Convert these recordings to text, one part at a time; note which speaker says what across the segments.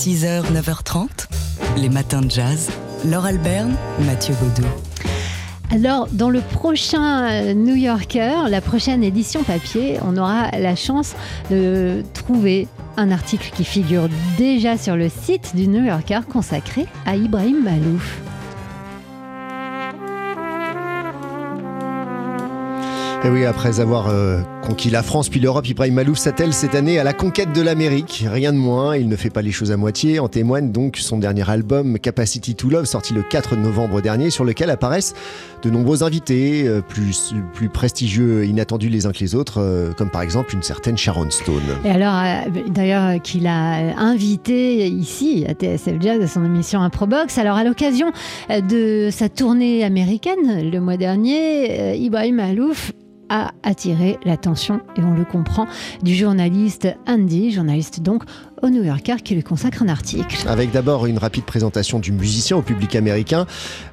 Speaker 1: 6h, 9h30, les matins de jazz. Laure Alberne, Mathieu Baudou.
Speaker 2: Alors, dans le prochain euh, New Yorker, la prochaine édition papier, on aura la chance de trouver un article qui figure déjà sur le site du New Yorker consacré à Ibrahim Malouf.
Speaker 3: Et oui, après avoir euh, conquis la France puis l'Europe, Ibrahim Malouf s'attelle cette année à la conquête de l'Amérique. Rien de moins, il ne fait pas les choses à moitié. En témoigne donc son dernier album Capacity to Love, sorti le 4 novembre dernier, sur lequel apparaissent de nombreux invités, euh, plus, plus prestigieux et inattendus les uns que les autres, euh, comme par exemple une certaine Sharon Stone.
Speaker 2: Et alors, d'ailleurs, qu'il a invité ici à TSF Jazz à son émission Improbox. Alors, à l'occasion de sa tournée américaine le mois dernier, Ibrahim Malouf a attiré l'attention, et on le comprend, du journaliste Andy, journaliste donc au New Yorker qui lui consacre un article.
Speaker 3: Avec d'abord une rapide présentation du musicien au public américain,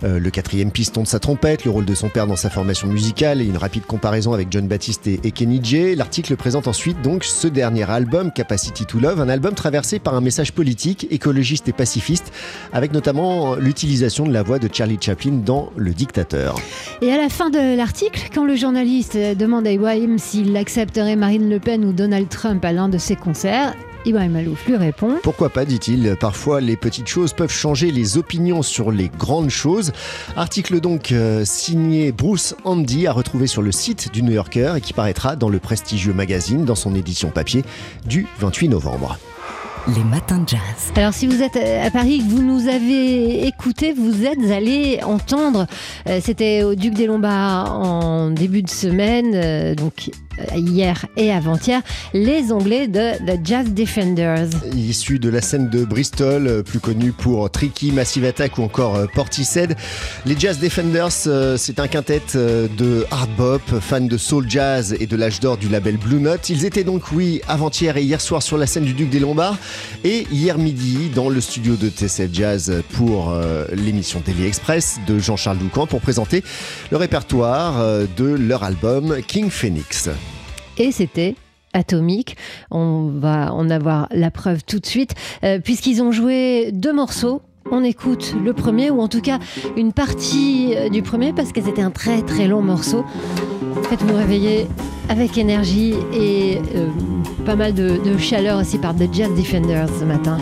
Speaker 3: euh, le quatrième piston de sa trompette, le rôle de son père dans sa formation musicale et une rapide comparaison avec John Baptiste et, Kenny J. L'article présente ensuite donc ce dernier album, Capacity to Love, un album traversé par un message politique, écologiste et pacifiste, avec notamment l'utilisation de la voix de Charlie Chaplin dans Le Dictateur.
Speaker 2: Et à la fin de l'article, quand le journaliste demande à Ibrahim s'il accepterait Marine Le Pen ou Donald Trump à l'un de ses concerts, Ibrahim Malouf lui répond
Speaker 3: Pourquoi pas, dit-il. Parfois, les petites choses peuvent changer les opinions sur les grandes choses. Article donc euh, signé Bruce Andy à retrouver sur le site du New Yorker et qui paraîtra dans le prestigieux magazine dans son édition papier du 28 novembre
Speaker 1: les matins de jazz.
Speaker 2: Alors si vous êtes à Paris, que vous nous avez écouté, vous êtes allé entendre, euh, c'était au Duc des Lombards en début de semaine, euh, donc euh, hier et avant-hier, les Anglais de The Jazz Defenders.
Speaker 3: Issus de la scène de Bristol, euh, plus connue pour Tricky, Massive Attack ou encore euh, Portishead, les Jazz Defenders, c'est un quintet de hard bop, fans de soul jazz et de l'âge d'or du label Blue Note. Ils étaient donc, oui, avant-hier et hier soir sur la scène du Duc des Lombards et hier midi dans le studio de TCF Jazz pour l'émission Daily Express de Jean-Charles Doucan pour présenter le répertoire de leur album King Phoenix
Speaker 2: et c'était atomique. On va en avoir la preuve tout de suite, euh, puisqu'ils ont joué deux morceaux. On écoute le premier, ou en tout cas une partie euh, du premier, parce que c'était un très très long morceau. Faites-vous réveiller avec énergie et euh, pas mal de, chaleur aussi par The Jazz Defenders ce matin.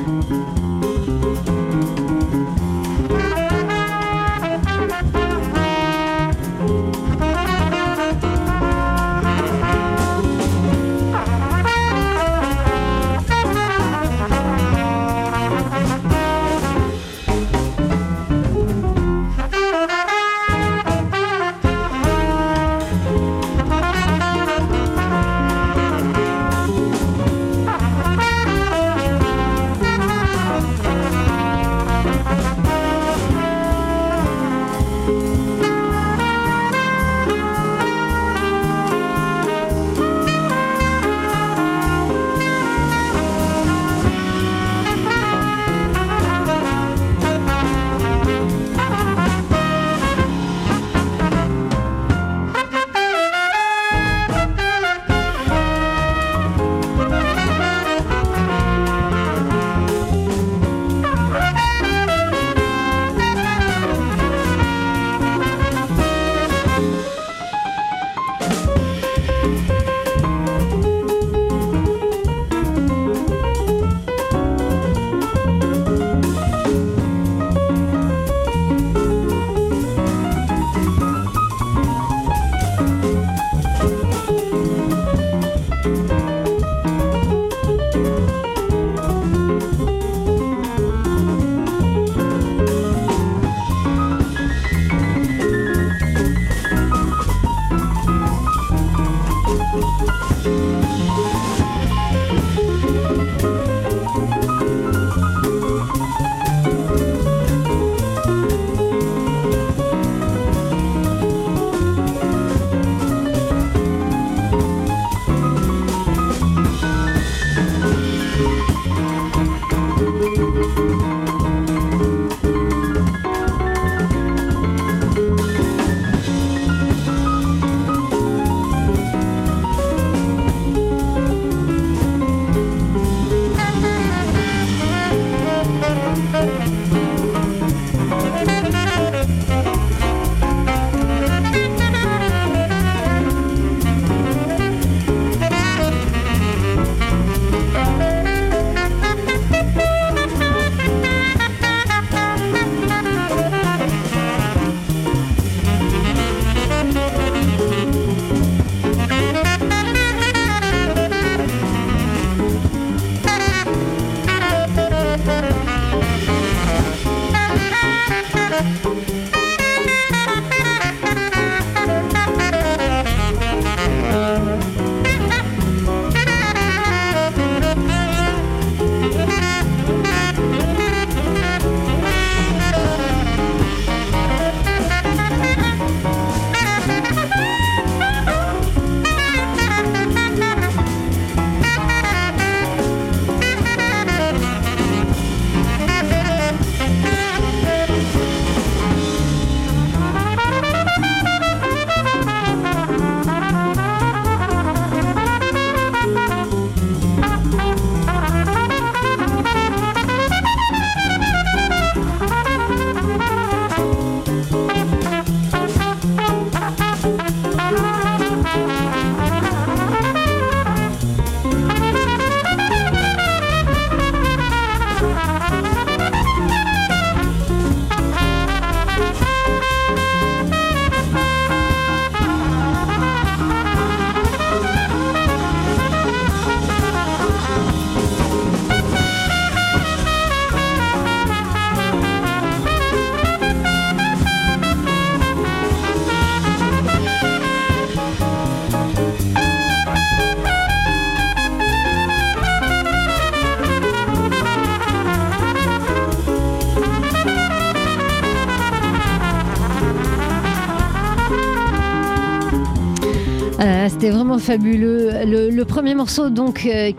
Speaker 2: Ah, C'était vraiment fabuleux. Le, premier morceau donc euh,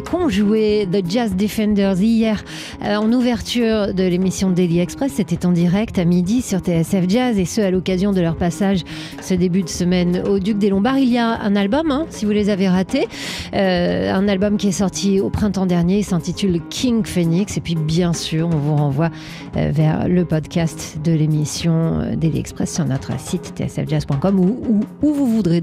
Speaker 2: qu'ont joué The Jazz Defenders hier euh, en ouverture de l'émission Daily Express, c'était en direct à midi sur TSF Jazz et ce à l'occasion de leur passage ce début de semaine au Duc des Lombards. Il y a un album, hein, si vous les avez ratés, euh, un album qui est sorti au printemps dernier, s'intitule King Phoenix et puis bien sûr on vous renvoie euh, vers le podcast de l'émission euh, Daily Express sur notre site tsfjazz.com ou où vous voudrez.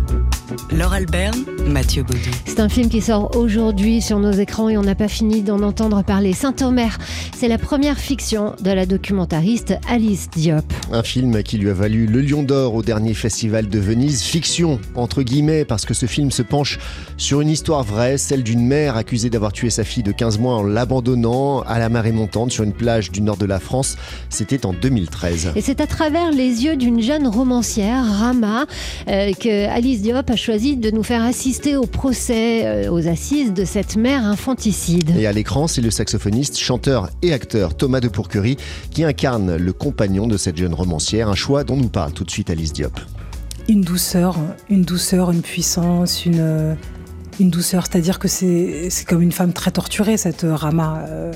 Speaker 1: Laure Alberne, Mathieu Baudou.
Speaker 2: C'est un film qui sort aujourd'hui sur nos écrans et on n'a pas fini d'en entendre parler. Saint-Omer, c'est la première fiction de la documentariste Alice Diop.
Speaker 3: Un film qui lui a valu le Lion d'Or au dernier festival de Venise. Fiction, entre guillemets, parce que ce film se penche sur une histoire vraie, celle d'une mère accusée d'avoir tué sa fille de 15 mois en l'abandonnant à la marée montante sur une plage du nord de la France. C'était en 2013.
Speaker 2: Et c'est à travers les yeux d'une jeune romancière, Rama, euh, que Alice Diop a choisi de nous faire assister au procès, euh, aux assises de cette mère infanticide.
Speaker 3: Et à l'écran, c'est le saxophoniste, chanteur et acteur Thomas de Pourquerie qui incarne le compagnon de cette jeune romancière, un choix dont nous parle tout de suite Alice Diop.
Speaker 4: une douceur, une douceur, une puissance, une, une douceur. C'est-à-dire que c'est c'est comme une femme très torturée, cette euh, Rama. euh,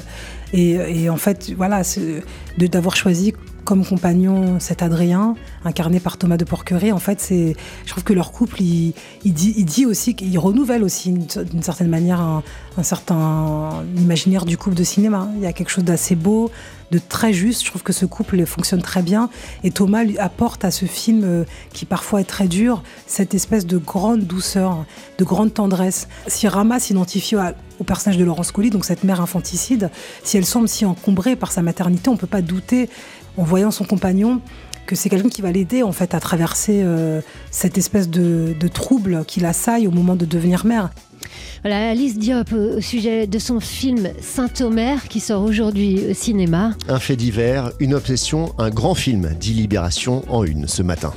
Speaker 4: et, et en fait, voilà, c'est- de- d'avoir choisi comme compagnon cet Adrien, incarné par Thomas de Porquerie, en fait, c'est, je trouve que leur couple, il, dit, aussi qu'il renouvelle aussi une- d'une certaine manière un, un certain imaginaire du couple de cinéma. Il y a quelque chose d'assez beau, de très juste. Je trouve que ce couple fonctionne très bien. Et Thomas lui apporte à ce film, euh, qui parfois est très dur, cette espèce de grande douceur, de grande tendresse. Si Rama s'identifie au personnage de Laurence Colli, donc cette mère infanticide, si elle semble si encombrée par sa maternité, on ne peut pas douter, en voyant son compagnon, que c'est quelqu'un qui va l'aider en fait à traverser euh, cette espèce de, de trouble qui l'assaille au moment de devenir mère.
Speaker 2: Voilà, Alice Diop au au sujet de son film Saint-Omer qui sort aujourd'hui au cinéma.
Speaker 3: Un fait divers, une obsession, un grand film, dit Libération en une ce matin.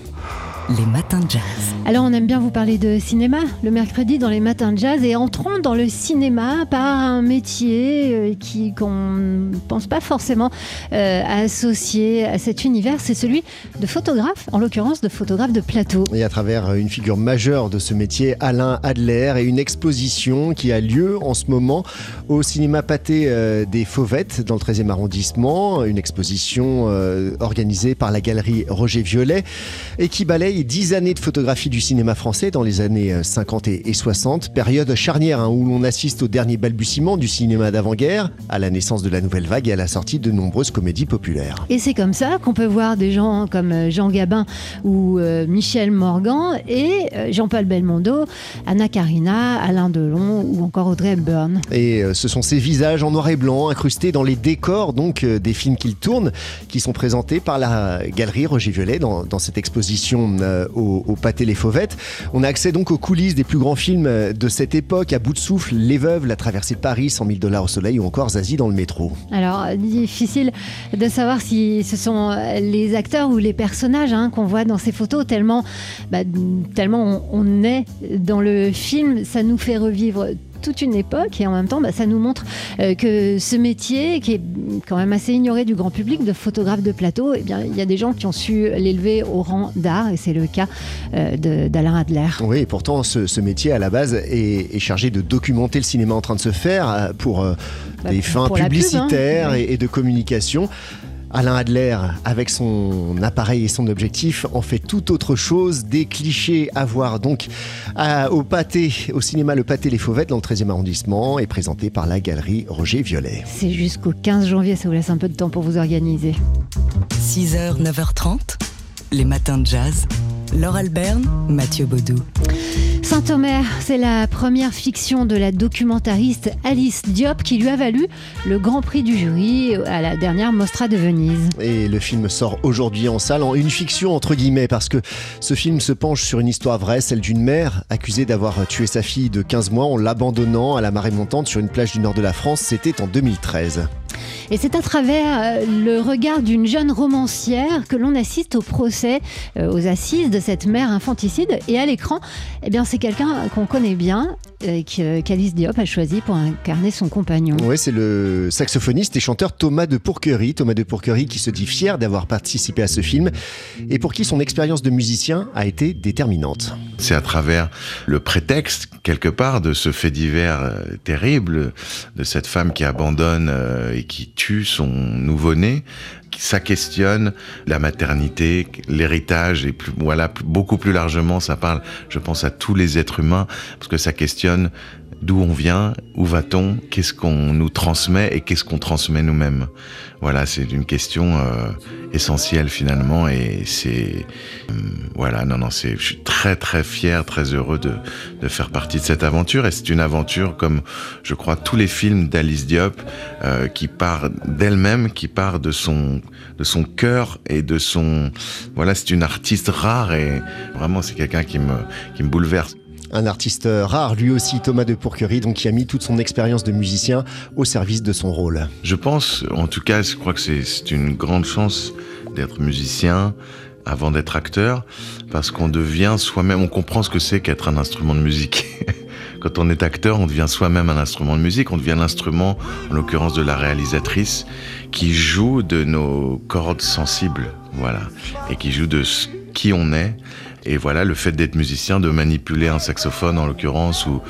Speaker 1: Les matins de jazz.
Speaker 2: Alors on aime bien vous parler de cinéma le mercredi dans les matins de jazz et entrons dans le cinéma par un métier euh, qui qu'on ne pense pas forcément euh, à associer à cet univers, c'est celui de photographe, en l'occurrence de photographe de plateau.
Speaker 3: Et à travers une figure majeure de ce métier, Alain Adler, et une exposition qui a lieu en ce moment au cinéma pâté euh, des Fauvettes dans le 13e arrondissement. Une exposition euh, organisée par la galerie Roger Violet et qui balaye 10 années de photographie du cinéma français dans les années 50 et 60, période charnière hein, où l'on assiste au dernier balbutiement du cinéma d'avant-guerre, à la naissance de la nouvelle vague et à la sortie de nombreuses comédies populaires.
Speaker 2: Et c'est comme ça qu'on peut voir des gens comme euh, Jean Gabin ou euh, Michel Morgan et euh, Jean-Paul Belmondo, Anna Karina, Alain Delon ou encore Audrey Hepburn.
Speaker 3: Et ce sont ces visages en noir et blanc incrustés dans les décors donc des films qu'ils tournent qui sont présentés par la galerie Roger Violet dans, cette exposition au, au Pâté Les Fauvettes. On a accès donc aux coulisses des plus grands films de cette époque, à bout de souffle, Les Veuves, La Traversée de Paris, 100 000 dollars au soleil ou encore Zazie dans le métro.
Speaker 2: Alors, difficile de savoir si ce sont les acteurs ou les personnages hein, qu'on voit dans ces photos, tellement, bah, tellement on, est dans le film, ça nous fait revivre toute une époque et en même temps bah, ça nous montre euh, que ce métier qui est quand même assez ignoré du grand public de photographe de plateau, eh bien il y a des gens qui ont su l'élever au rang d'art et c'est le cas euh, d'Alain Adler.
Speaker 3: Oui, et pourtant ce, métier à la base est, chargé de documenter le cinéma en train de se faire euh, pour bah, des fins hein. publicitaires et, de communication. Alain Adler, avec son appareil et son objectif, en fait tout autre chose. Des clichés à voir donc au pâté, au cinéma Le Pâté Les Fauvettes dans le 13e arrondissement et présenté par la galerie Roger Violet.
Speaker 2: C'est jusqu'au 15 janvier, ça vous laisse un peu de temps pour vous organiser.
Speaker 1: 6h, 9h30, les matins de jazz. Laure Alberne, Mathieu Baudou.
Speaker 2: Saint-Omer, c'est la première fiction de la documentariste Alice Diop qui lui a valu le Grand Prix du jury à la dernière Mostra de Venise.
Speaker 3: Et le film sort aujourd'hui en salle une fiction entre guillemets parce que ce film se penche sur une histoire vraie, celle d'une mère accusée d'avoir tué sa fille de 15 mois en l'abandonnant à la marée montante sur une plage du nord de la France. C'était en 2013.
Speaker 2: Et c'est à travers euh, le regard d'une jeune romancière que l'on assiste au procès, euh, aux assises de cette mère infanticide. Et à l'écran, eh bien, c'est quelqu'un qu'on connaît bien, euh, qu'Alice Diop a choisi pour incarner son compagnon.
Speaker 3: Oui, c'est le saxophoniste et chanteur Thomas de Pourquerie. Thomas de Pourquerie qui se dit fier d'avoir participé à ce film et pour qui son expérience de musicien a été déterminante.
Speaker 5: C'est à travers le prétexte, quelque part, de ce fait divers terrible, de cette femme qui abandonne et qui tue son nouveau-né, ça questionne la maternité, l'héritage et plus, voilà beaucoup plus largement ça parle, je pense à tous les êtres humains parce que ça questionne d'où on vient, où va-t-on, qu'est-ce qu'on nous transmet et qu'est-ce qu'on transmet nous-mêmes. Voilà, c'est une question euh, essentielle finalement et c'est euh, voilà, non non, c'est je suis très très fier, très heureux de de faire partie de cette aventure et c'est une aventure comme je crois tous les films d'Alice Diop euh, qui part d'elle-même, qui part de son de son cœur et de son voilà, c'est une artiste rare et vraiment c'est quelqu'un qui me qui me bouleverse.
Speaker 3: Un artiste rare, lui aussi, Thomas de Pourquerie, donc qui a mis toute son expérience de musicien au service de son rôle.
Speaker 5: Je pense, en tout cas, je crois que c'est une grande chance d'être musicien avant d'être acteur, parce qu'on devient soi-même, on comprend ce que c'est qu'être un instrument de musique. Quand on est acteur, on devient soi-même un instrument de musique, on devient l'instrument, en l'occurrence de la réalisatrice, qui joue de nos cordes sensibles, voilà, et qui joue de qui on est et voilà, le fait d'être musicien, de manipuler un saxophone en l'occurrence, ou,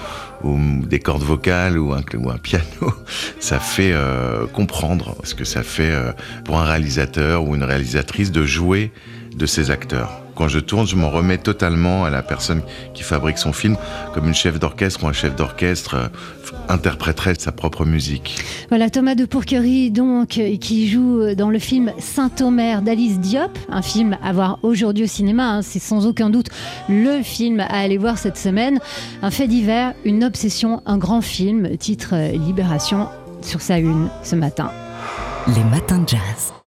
Speaker 5: des cordes vocales, ou un, piano, ça fait euh, comprendre ce que ça fait euh, pour un réalisateur ou une réalisatrice de jouer de ses acteurs quand je tourne, je m'en remets totalement à la personne qui fabrique son film, comme une chef d'orchestre ou un chef d'orchestre euh, interpréterait sa propre musique.
Speaker 2: Voilà, Thomas de Pourquerie, donc, euh, qui joue dans le film Saint-Omer d'Alice Diop, un film à voir aujourd'hui au cinéma. Hein. c'est sans aucun doute le film à aller voir cette semaine. Un fait divers, une obsession, un grand film, titre euh, Libération sur sa une ce matin.
Speaker 1: Les matins de jazz.